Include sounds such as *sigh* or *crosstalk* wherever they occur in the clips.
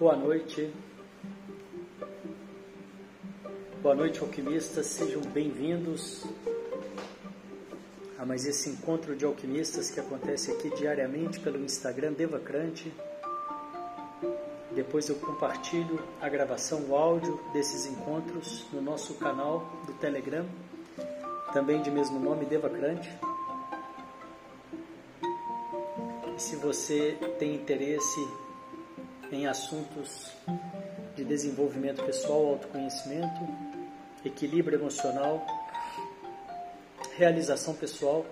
Boa noite. Boa noite, alquimistas. Sejam bem-vindos a mais esse encontro de alquimistas que acontece aqui diariamente pelo Instagram Devacrante. Depois eu compartilho a gravação, o áudio desses encontros no nosso canal do Telegram, também de mesmo nome, Devacrante. Se você tem interesse em assuntos de desenvolvimento pessoal, autoconhecimento, equilíbrio emocional, realização pessoal,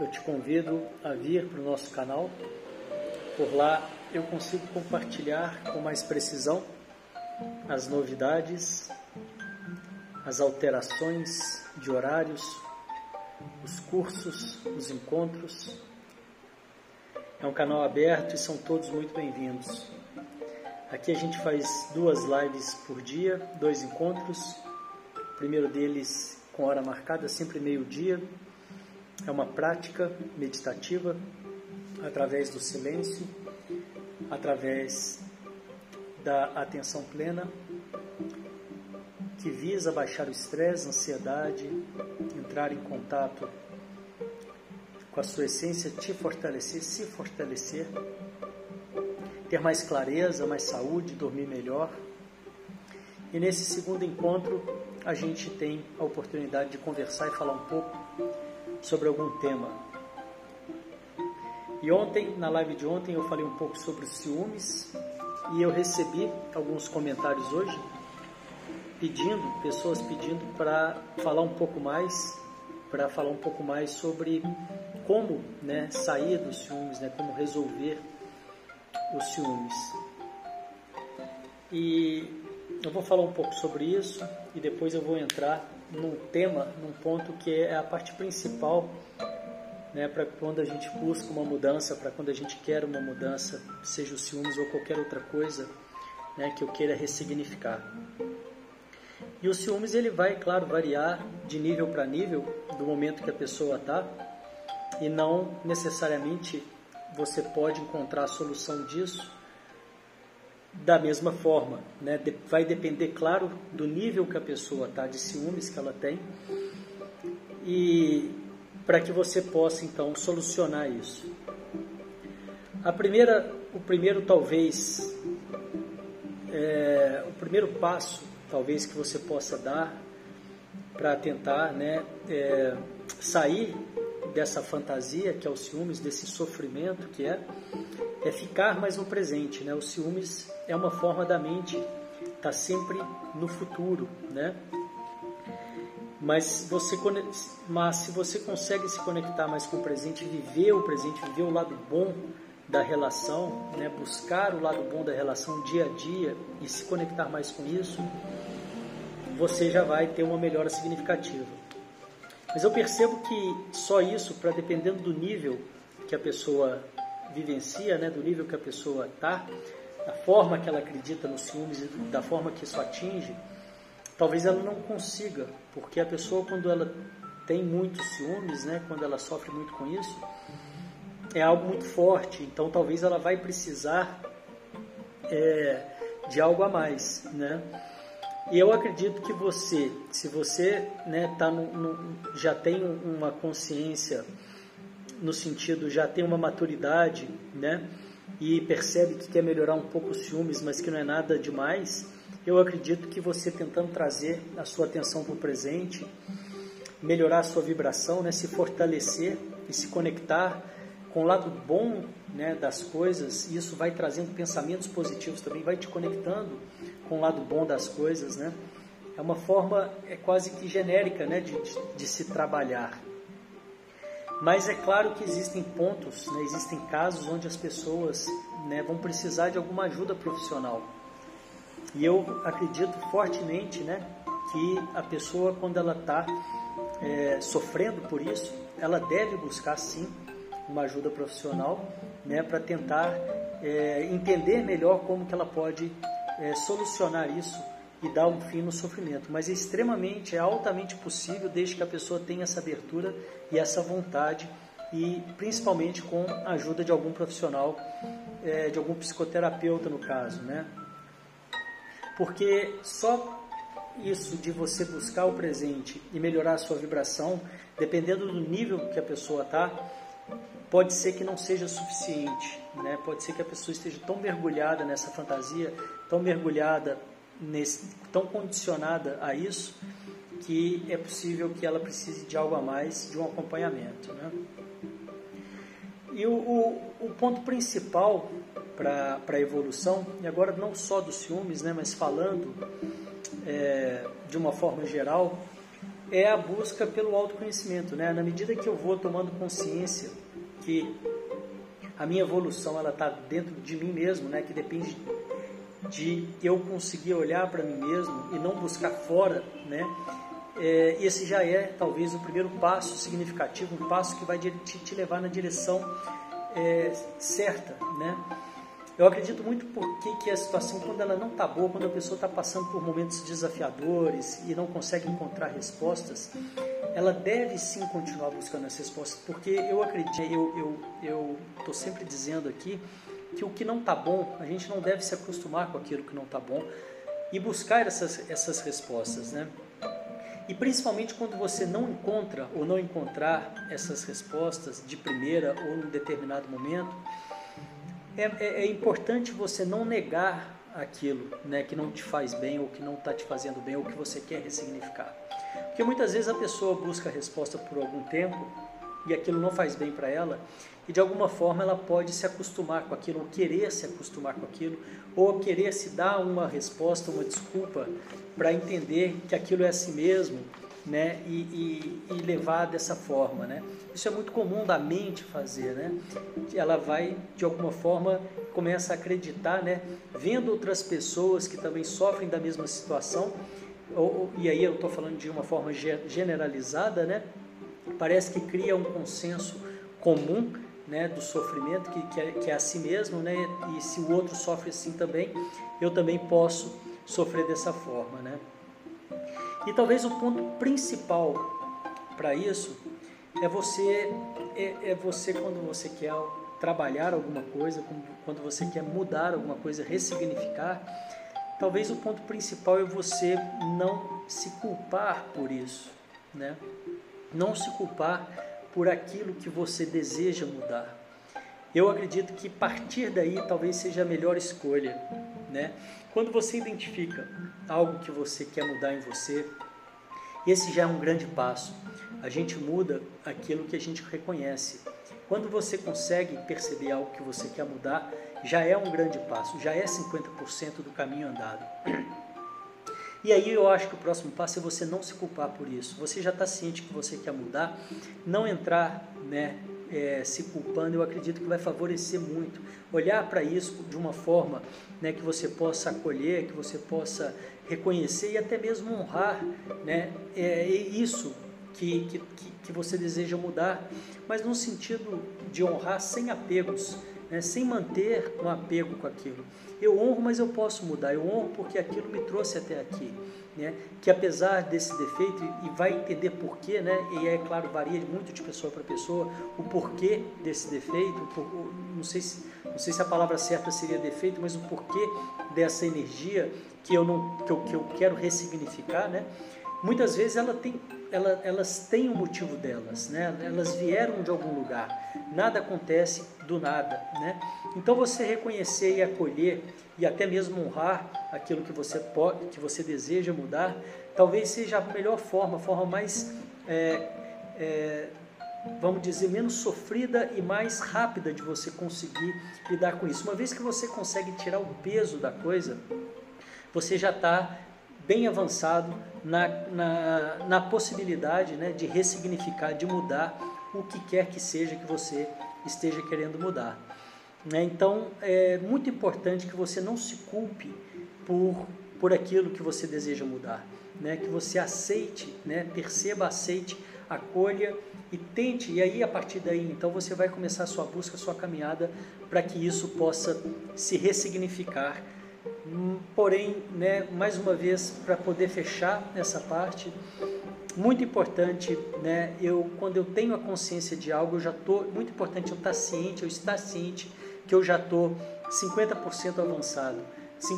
eu te convido a vir para o nosso canal. Por lá eu consigo compartilhar com mais precisão as novidades, as alterações de horários, os cursos, os encontros. É um canal aberto e são todos muito bem-vindos. Aqui a gente faz duas lives por dia, dois encontros. O primeiro deles com hora marcada, sempre meio-dia. É uma prática meditativa através do silêncio, através da atenção plena, que visa baixar o estresse, a ansiedade, entrar em contato com a sua essência, te fortalecer, se fortalecer ter mais clareza, mais saúde, dormir melhor. E nesse segundo encontro, a gente tem a oportunidade de conversar e falar um pouco sobre algum tema. E ontem, na live de ontem, eu falei um pouco sobre ciúmes e eu recebi alguns comentários hoje pedindo, pessoas pedindo para falar um pouco mais, para falar um pouco mais sobre como né, sair dos ciúmes, né, como resolver os ciúmes. E eu vou falar um pouco sobre isso e depois eu vou entrar num tema, num ponto que é a parte principal né, para quando a gente busca uma mudança, para quando a gente quer uma mudança, seja os ciúmes ou qualquer outra coisa né, que eu queira ressignificar. E o ciúmes ele vai, claro, variar de nível para nível do momento que a pessoa está e não necessariamente você pode encontrar a solução disso da mesma forma. Né? Vai depender, claro, do nível que a pessoa está, de ciúmes que ela tem, e para que você possa então solucionar isso. A primeira, o primeiro talvez, é, o primeiro passo talvez que você possa dar para tentar né, é, sair dessa fantasia que é o ciúmes, desse sofrimento que é, é ficar mais no presente, né? O ciúmes é uma forma da mente estar tá sempre no futuro, né? Mas você, mas se você consegue se conectar mais com o presente, viver o presente, viver o lado bom da relação, né? buscar o lado bom da relação dia a dia e se conectar mais com isso, você já vai ter uma melhora significativa. Mas eu percebo que só isso, para dependendo do nível que a pessoa vivencia, né, do nível que a pessoa está, da forma que ela acredita nos ciúmes e da forma que isso atinge, talvez ela não consiga, porque a pessoa quando ela tem muitos ciúmes, né, quando ela sofre muito com isso, é algo muito forte. Então talvez ela vai precisar é, de algo a mais, né? E eu acredito que você, se você né, tá no, no, já tem uma consciência no sentido, já tem uma maturidade, né, e percebe que quer melhorar um pouco os ciúmes, mas que não é nada demais, eu acredito que você tentando trazer a sua atenção para o presente, melhorar a sua vibração, né, se fortalecer e se conectar com o lado bom né, das coisas, isso vai trazendo pensamentos positivos também, vai te conectando com o lado bom das coisas, né? É uma forma é quase que genérica, né, de, de, de se trabalhar. Mas é claro que existem pontos, né, existem casos onde as pessoas né, vão precisar de alguma ajuda profissional. E eu acredito fortemente né, que a pessoa, quando ela está é, sofrendo por isso, ela deve buscar sim uma ajuda profissional né, para tentar é, entender melhor como que ela pode é, solucionar isso e dar um fim no sofrimento. Mas é extremamente, é altamente possível desde que a pessoa tenha essa abertura e essa vontade e principalmente com a ajuda de algum profissional, é, de algum psicoterapeuta no caso, né? Porque só isso de você buscar o presente e melhorar a sua vibração, dependendo do nível que a pessoa está, pode ser que não seja suficiente, né? Pode ser que a pessoa esteja tão mergulhada nessa fantasia, tão mergulhada nesse, tão condicionada a isso, que é possível que ela precise de algo a mais, de um acompanhamento, né? E o, o, o ponto principal para a evolução, e agora não só dos ciúmes, né, mas falando é, de uma forma geral, é a busca pelo autoconhecimento. Né? Na medida que eu vou tomando consciência que a minha evolução ela está dentro de mim mesmo, né? que depende de eu conseguir olhar para mim mesmo e não buscar fora, né? É, esse já é talvez o primeiro passo significativo, um passo que vai te, te levar na direção é, certa, né? Eu acredito muito porque que a situação, quando ela não está boa, quando a pessoa está passando por momentos desafiadores e não consegue encontrar respostas, ela deve sim continuar buscando as respostas, porque eu acredito, eu eu estou sempre dizendo aqui que o que não está bom, a gente não deve se acostumar com aquilo que não está bom e buscar essas, essas respostas, né? E principalmente quando você não encontra ou não encontrar essas respostas de primeira ou em determinado momento, é, é, é importante você não negar aquilo né, que não te faz bem ou que não está te fazendo bem ou que você quer ressignificar. Porque muitas vezes a pessoa busca a resposta por algum tempo e aquilo não faz bem para ela e de alguma forma ela pode se acostumar com aquilo, ou querer se acostumar com aquilo, ou querer se dar uma resposta, uma desculpa para entender que aquilo é assim mesmo né, e, e, e, levar dessa forma, né? Isso é muito comum da mente fazer, né? Ela vai de alguma forma começa a acreditar, né? Vendo outras pessoas que também sofrem da mesma situação, ou, e aí eu estou falando de uma forma generalizada, né? Parece que cria um consenso comum, né? Do sofrimento que, que, é, que é assim mesmo, né? E se o outro sofre assim também, eu também posso sofrer dessa forma, né? E talvez o ponto principal para isso é você é, é, você quando você quer trabalhar alguma coisa, quando você quer mudar alguma coisa, ressignificar, talvez o ponto principal é você não se culpar por isso, né? Não se culpar por aquilo que você deseja mudar. Eu acredito que partir daí talvez seja a melhor escolha, né? Quando você identifica algo que você quer mudar em você, esse já é um grande passo. A gente muda aquilo que a gente reconhece. Quando você consegue perceber algo que você quer mudar, já é um grande passo, já é 50% do caminho andado. E aí eu acho que o próximo passo é você não se culpar por isso. Você já está ciente que você quer mudar, não entrar né, é, se culpando, eu acredito que vai favorecer muito. Olhar para isso de uma forma né, que você possa acolher, que você possa reconhecer e até mesmo honrar né, é, isso que, que, que você deseja mudar, mas no sentido de honrar sem apegos, né, sem manter um apego com aquilo. Eu honro, mas eu posso mudar. Eu honro porque aquilo me trouxe até aqui né, que apesar desse defeito, e vai entender porquê, né, e é claro, varia muito de pessoa para pessoa, o porquê desse defeito, não sei, se, não sei se a palavra certa seria defeito, mas o porquê dessa energia que eu, não, que eu, que eu quero ressignificar, né, muitas vezes ela tem, ela, elas têm o um motivo delas, né, elas vieram de algum lugar, nada acontece do nada, né, então você reconhecer e acolher e até mesmo honrar aquilo que você pode, que você deseja mudar, talvez seja a melhor forma, a forma mais, é, é, vamos dizer, menos sofrida e mais rápida de você conseguir lidar com isso. Uma vez que você consegue tirar o peso da coisa, você já está bem avançado na, na, na possibilidade né, de ressignificar, de mudar o que quer que seja que você esteja querendo mudar. Né? Então, é muito importante que você não se culpe por, por aquilo que você deseja mudar, né? que você aceite, né? perceba, aceite, acolha e tente, e aí a partir daí, então você vai começar a sua busca, a sua caminhada para que isso possa se ressignificar. Hum, porém, né, mais uma vez, para poder fechar essa parte, muito importante, né? Eu quando eu tenho a consciência de algo, eu já tô muito importante eu estar ciente, eu estar ciente que eu já tô 50% avançado.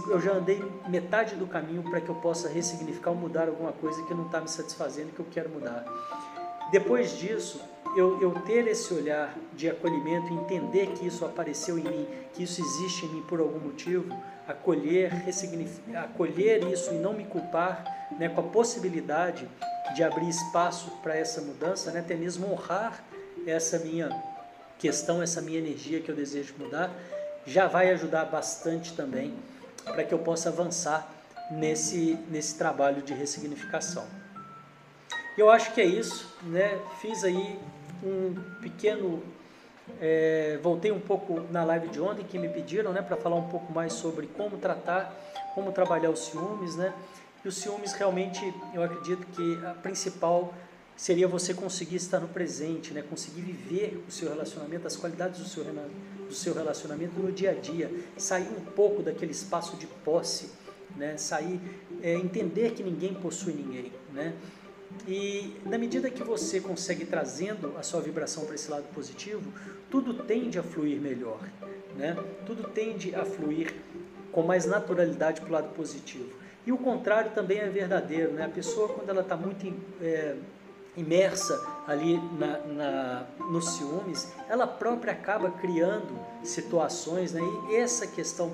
Eu já andei metade do caminho para que eu possa ressignificar ou mudar alguma coisa que não está me satisfazendo, que eu quero mudar. Depois disso, eu, eu ter esse olhar de acolhimento, entender que isso apareceu em mim, que isso existe em mim por algum motivo, acolher, acolher isso e não me culpar né, com a possibilidade de abrir espaço para essa mudança, né, até mesmo honrar essa minha questão, essa minha energia que eu desejo mudar, já vai ajudar bastante também para que eu possa avançar nesse, nesse trabalho de ressignificação. Eu acho que é isso, né? Fiz aí um pequeno. É, voltei um pouco na live de ontem que me pediram, né, para falar um pouco mais sobre como tratar, como trabalhar os ciúmes, né? E os ciúmes realmente, eu acredito que a principal seria você conseguir estar no presente, né? conseguir viver o seu relacionamento, as qualidades do seu, do seu relacionamento no dia a dia, sair um pouco daquele espaço de posse, né? sair, é, entender que ninguém possui ninguém. Né? E na medida que você consegue trazendo a sua vibração para esse lado positivo, tudo tende a fluir melhor, né? Tudo tende a fluir com mais naturalidade para o lado positivo. E o contrário também é verdadeiro, né? A pessoa quando ela está muito é, imersa ali na, na, nos ciúmes, ela própria acaba criando situações, né? E essa questão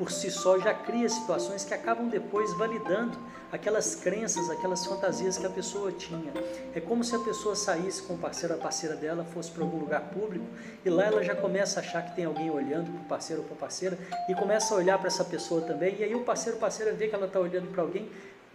por si só já cria situações que acabam depois validando aquelas crenças, aquelas fantasias que a pessoa tinha. É como se a pessoa saísse com o parceiro, a parceira dela, fosse para algum lugar público e lá ela já começa a achar que tem alguém olhando para o parceiro ou para a parceira e começa a olhar para essa pessoa também. E aí o parceiro ou parceira vê que ela está olhando para alguém,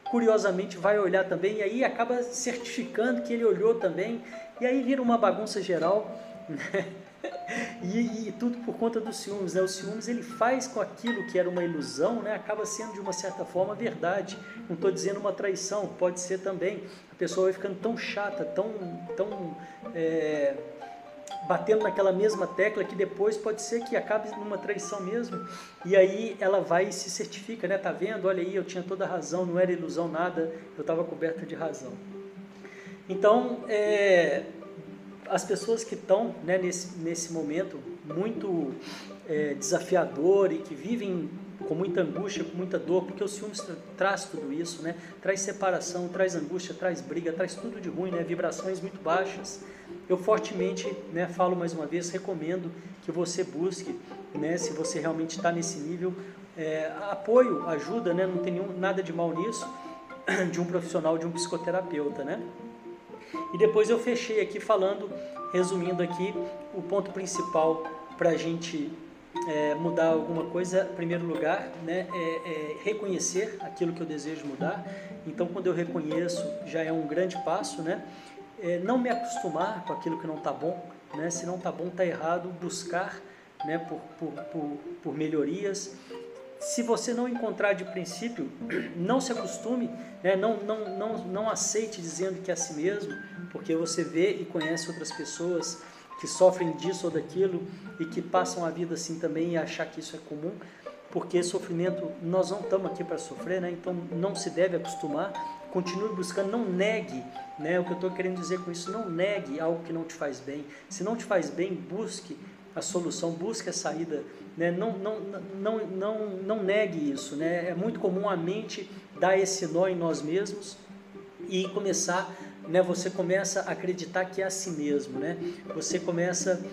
curiosamente vai olhar também e aí acaba certificando que ele olhou também. E aí vira uma bagunça geral. Né? *laughs* E, e, tudo por conta dos ciúmes, né? O ciúmes ele faz com aquilo que era uma ilusão, né? Acaba sendo de uma certa forma verdade. Não estou dizendo uma traição, pode ser também. A pessoa vai ficando tão chata, tão, tão é, batendo naquela mesma tecla que depois pode ser que acabe numa traição mesmo. E aí ela vai e se certifica, né? Tá vendo? Olha aí, eu tinha toda a razão, não era ilusão nada, eu estava coberta de razão. Então, é, as pessoas que estão né, nesse, nesse momento muito é, desafiador e que vivem com muita angústia, com muita dor, porque o ciúmes tra traz tudo isso, né? traz separação, traz angústia, traz briga, traz tudo de ruim, né? vibrações muito baixas. Eu fortemente né, falo mais uma vez, recomendo que você busque, né, se você realmente está nesse nível, é, apoio, ajuda, né, não tem nenhum, nada de mal nisso, *clears throat* de um profissional, de um psicoterapeuta. Né? E depois eu fechei aqui falando, resumindo aqui, o ponto principal para a gente é, mudar alguma coisa, em primeiro lugar, né, é, é reconhecer aquilo que eu desejo mudar. Então, quando eu reconheço, já é um grande passo, né? É, não me acostumar com aquilo que não está bom, né? Se não está bom, está errado. Buscar, né, por, por, por, por melhorias se você não encontrar de princípio, *clears throat* não se acostume, né? não, não, não, não aceite dizendo que é assim mesmo, porque você vê e conhece outras pessoas que sofrem disso ou daquilo e que passam a vida assim também e achar que isso é comum, porque sofrimento, nós não estamos aqui para sofrer, né? então não se deve acostumar, continue buscando, não negue, né? o que eu estou querendo dizer com isso, não negue algo que não te faz bem, se não te faz bem, busque a solução, busque a saída né? Não, não, não, não, não negue isso. Né? É muito comum a mente dar esse nó em nós mesmos e começar, né? você começa a acreditar que é assim mesmo. Né? Você começa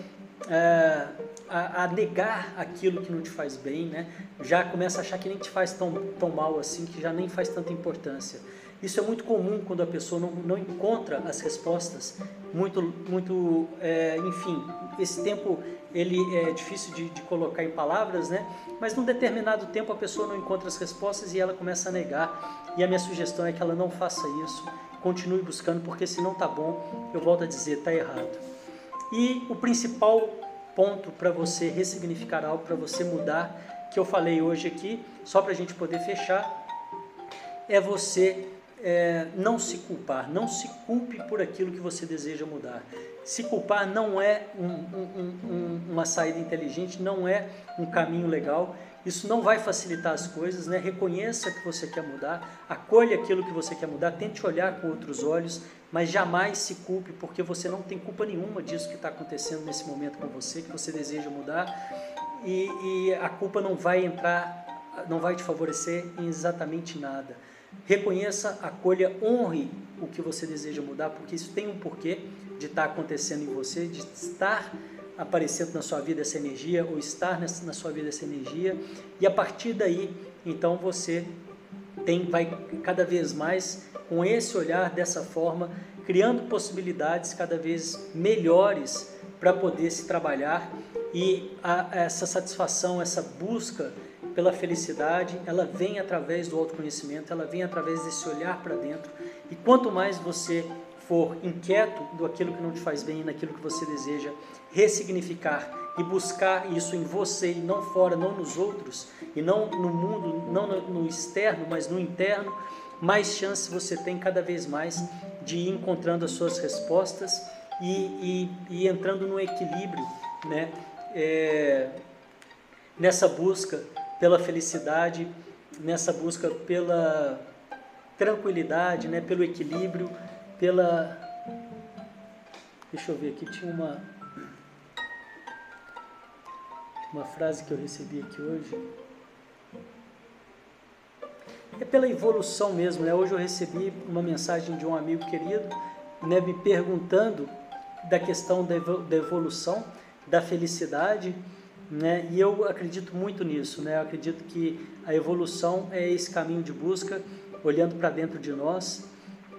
é, a, a, negar aquilo que não te faz bem, né? já começa a achar que nem te faz tão, tão mal assim, que já nem faz tanta importância. Isso é muito comum quando a pessoa não, não encontra as respostas. Muito, muito, é, enfim, esse tempo ele é difícil de, de, colocar em palavras, né? Mas num determinado tempo a pessoa não encontra as respostas e ela começa a negar. E a minha sugestão é que ela não faça isso. Continue buscando, porque se não tá bom, eu volto a dizer, tá errado. E o principal ponto para você ressignificar algo, para você mudar, que eu falei hoje aqui, só para a gente poder fechar, é você é, não se culpar, não se culpe por aquilo que você deseja mudar. Se culpar não é um, um, um, uma saída inteligente, não é um caminho legal. Isso não vai facilitar as coisas, né? Reconheça que você quer mudar, acolha aquilo que você quer mudar, tente olhar com outros olhos, mas jamais se culpe, porque você não tem culpa nenhuma disso que está acontecendo nesse momento com você, que você deseja mudar, e, e a culpa não vai entrar, não vai te favorecer em exatamente nada. Reconheça, acolha, honre o que você deseja mudar, porque isso tem um porquê de estar tá acontecendo em você, de estar aparecendo na sua vida essa energia ou estar na sua vida essa energia. E a partir daí então você tem vai cada vez mais com esse olhar dessa forma criando possibilidades cada vez melhores para poder se trabalhar. E a, essa satisfação essa busca pela felicidade ela vem através do autoconhecimento ela vem através desse olhar para dentro e quanto mais você for inquieto do aquilo que não te faz bem, naquilo que você deseja ressignificar e buscar isso em você e não fora, não nos outros, e não no mundo, não no externo, mas no interno, mais chance você tem cada vez mais de ir encontrando as suas respostas e, e, e entrando no equilíbrio, né? É, nessa busca pela felicidade, nessa busca pela tranquilidade, né? pelo equilíbrio, pela. Deixa eu ver aqui, tinha uma. Uma frase que eu recebi aqui hoje. É pela evolução mesmo, né? Hoje eu recebi uma mensagem de um amigo querido, né, me perguntando da questão da evolução, da felicidade, né? E eu acredito muito nisso, né? Eu acredito que a evolução é esse caminho de busca, olhando para dentro de nós,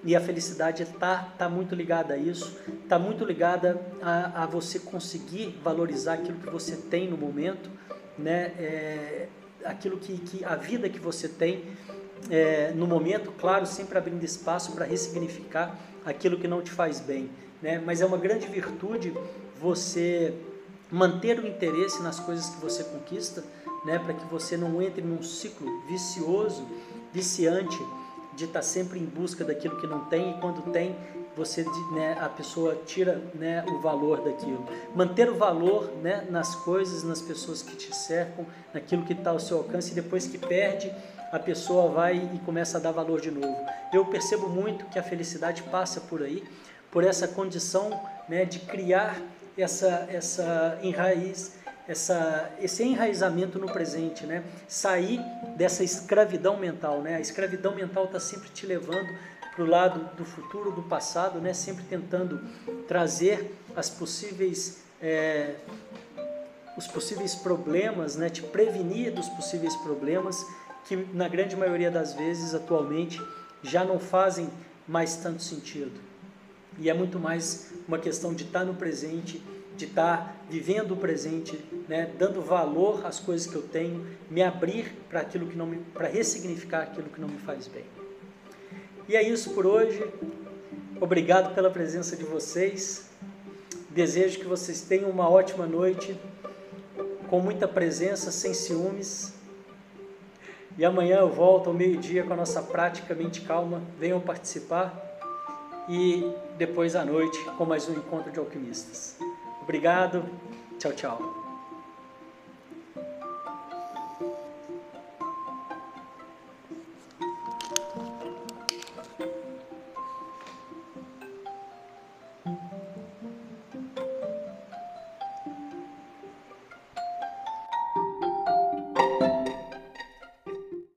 e a felicidade está tá muito ligada a isso, está muito ligada a, a, você conseguir valorizar aquilo que você tem no momento, né? É, aquilo que, que a vida que você tem é, no momento, claro, sempre abrindo espaço para ressignificar aquilo que não te faz bem, né? Mas é uma grande virtude você manter o interesse nas coisas que você conquista, né? Para que você não entre num ciclo vicioso, viciante de estar sempre em busca daquilo que não tem e quando tem você né, a pessoa tira né, o valor daquilo manter o valor né, nas coisas nas pessoas que te cercam naquilo que está ao seu alcance e depois que perde a pessoa vai e começa a dar valor de novo eu percebo muito que a felicidade passa por aí por essa condição né, de criar essa essa enraiz essa, esse enraizamento no presente, né? Sair dessa escravidão mental, né? A escravidão mental está sempre te levando para o lado do futuro, do passado, né? Sempre tentando trazer as possíveis é, os possíveis problemas, né? Te prevenir dos possíveis problemas que na grande maioria das vezes atualmente já não fazem mais tanto sentido. E é muito mais uma questão de estar no presente de estar tá vivendo o presente, né, dando valor às coisas que eu tenho, me abrir para aquilo que não me, para ressignificar aquilo que não me faz bem. E é isso por hoje. Obrigado pela presença de vocês. Desejo que vocês tenham uma ótima noite, com muita presença, sem ciúmes. E amanhã eu volto ao meio-dia com a nossa prática Mente Calma. Venham participar. E depois à noite com mais um encontro de alquimistas. Obrigado. Tchau, tchau.